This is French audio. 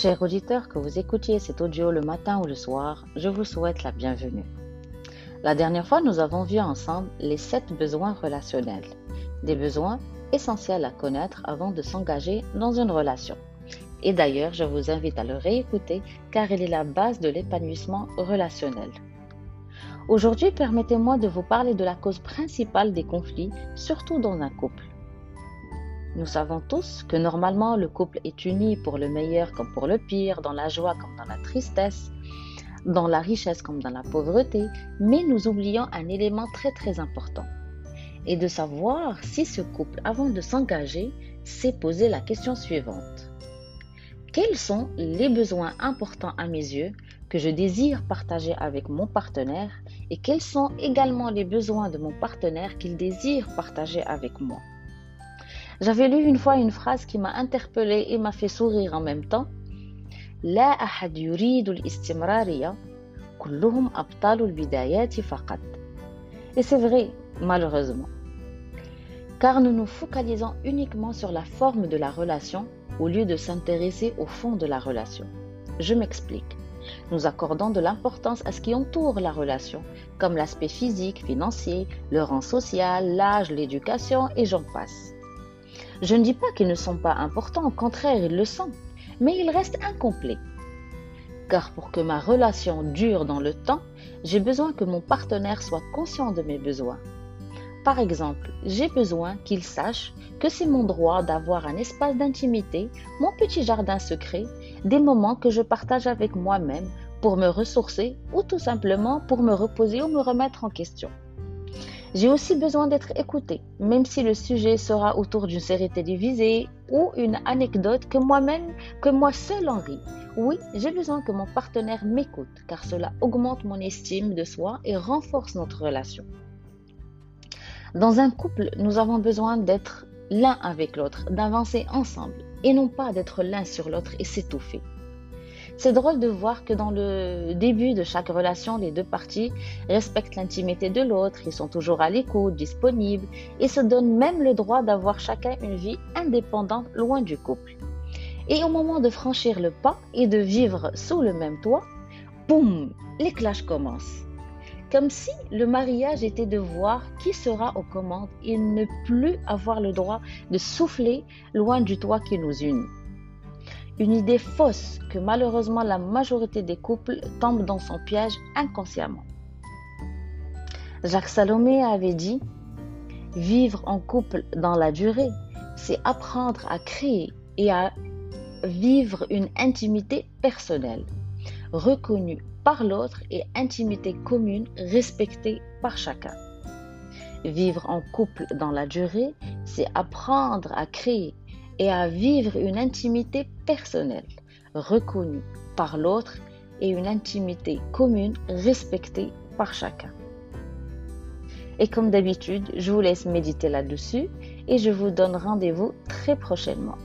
Chers auditeurs, que vous écoutiez cet audio le matin ou le soir, je vous souhaite la bienvenue. La dernière fois, nous avons vu ensemble les sept besoins relationnels, des besoins essentiels à connaître avant de s'engager dans une relation. Et d'ailleurs, je vous invite à le réécouter car il est la base de l'épanouissement relationnel. Aujourd'hui, permettez-moi de vous parler de la cause principale des conflits, surtout dans un couple. Nous savons tous que normalement le couple est uni pour le meilleur comme pour le pire, dans la joie comme dans la tristesse, dans la richesse comme dans la pauvreté, mais nous oublions un élément très très important. Et de savoir si ce couple, avant de s'engager, s'est posé la question suivante. Quels sont les besoins importants à mes yeux que je désire partager avec mon partenaire et quels sont également les besoins de mon partenaire qu'il désire partager avec moi? j'avais lu une fois une phrase qui m'a interpellée et m'a fait sourire en même temps. لا أحد يريد الاستمرارية كلهم أبطال البدايات فقط. Et c'est vrai, malheureusement. Car nous nous focalisons uniquement sur la forme de la relation au lieu de s'intéresser au fond de la relation. Je m'explique. Nous accordons de l'importance à ce qui entoure la relation, comme l'aspect physique, financier, le rang social, l'âge, l'éducation et j'en passe. Je ne dis pas qu'ils ne sont pas importants, au contraire, ils le sont, mais ils restent incomplets. Car pour que ma relation dure dans le temps, j'ai besoin que mon partenaire soit conscient de mes besoins. Par exemple, j'ai besoin qu'il sache que c'est mon droit d'avoir un espace d'intimité, mon petit jardin secret, des moments que je partage avec moi-même pour me ressourcer ou tout simplement pour me reposer ou me remettre en question. J'ai aussi besoin d'être écoutée, même si le sujet sera autour d'une série télévisée ou une anecdote que moi-même, que moi seul en ris. Oui, j'ai besoin que mon partenaire m'écoute, car cela augmente mon estime de soi et renforce notre relation. Dans un couple, nous avons besoin d'être l'un avec l'autre, d'avancer ensemble, et non pas d'être l'un sur l'autre et s'étouffer. C'est drôle de voir que dans le début de chaque relation, les deux parties respectent l'intimité de l'autre, ils sont toujours à l'écoute, disponibles et se donnent même le droit d'avoir chacun une vie indépendante loin du couple. Et au moment de franchir le pas et de vivre sous le même toit, boum, les clashs commencent. Comme si le mariage était de voir qui sera aux commandes et ne plus avoir le droit de souffler loin du toit qui nous unit. Une idée fausse que malheureusement la majorité des couples tombent dans son piège inconsciemment. Jacques Salomé avait dit Vivre en couple dans la durée, c'est apprendre à créer et à vivre une intimité personnelle, reconnue par l'autre et intimité commune respectée par chacun. Vivre en couple dans la durée, c'est apprendre à créer et à vivre une intimité personnelle, reconnue par l'autre et une intimité commune respectée par chacun. Et comme d'habitude, je vous laisse méditer là-dessus et je vous donne rendez-vous très prochainement.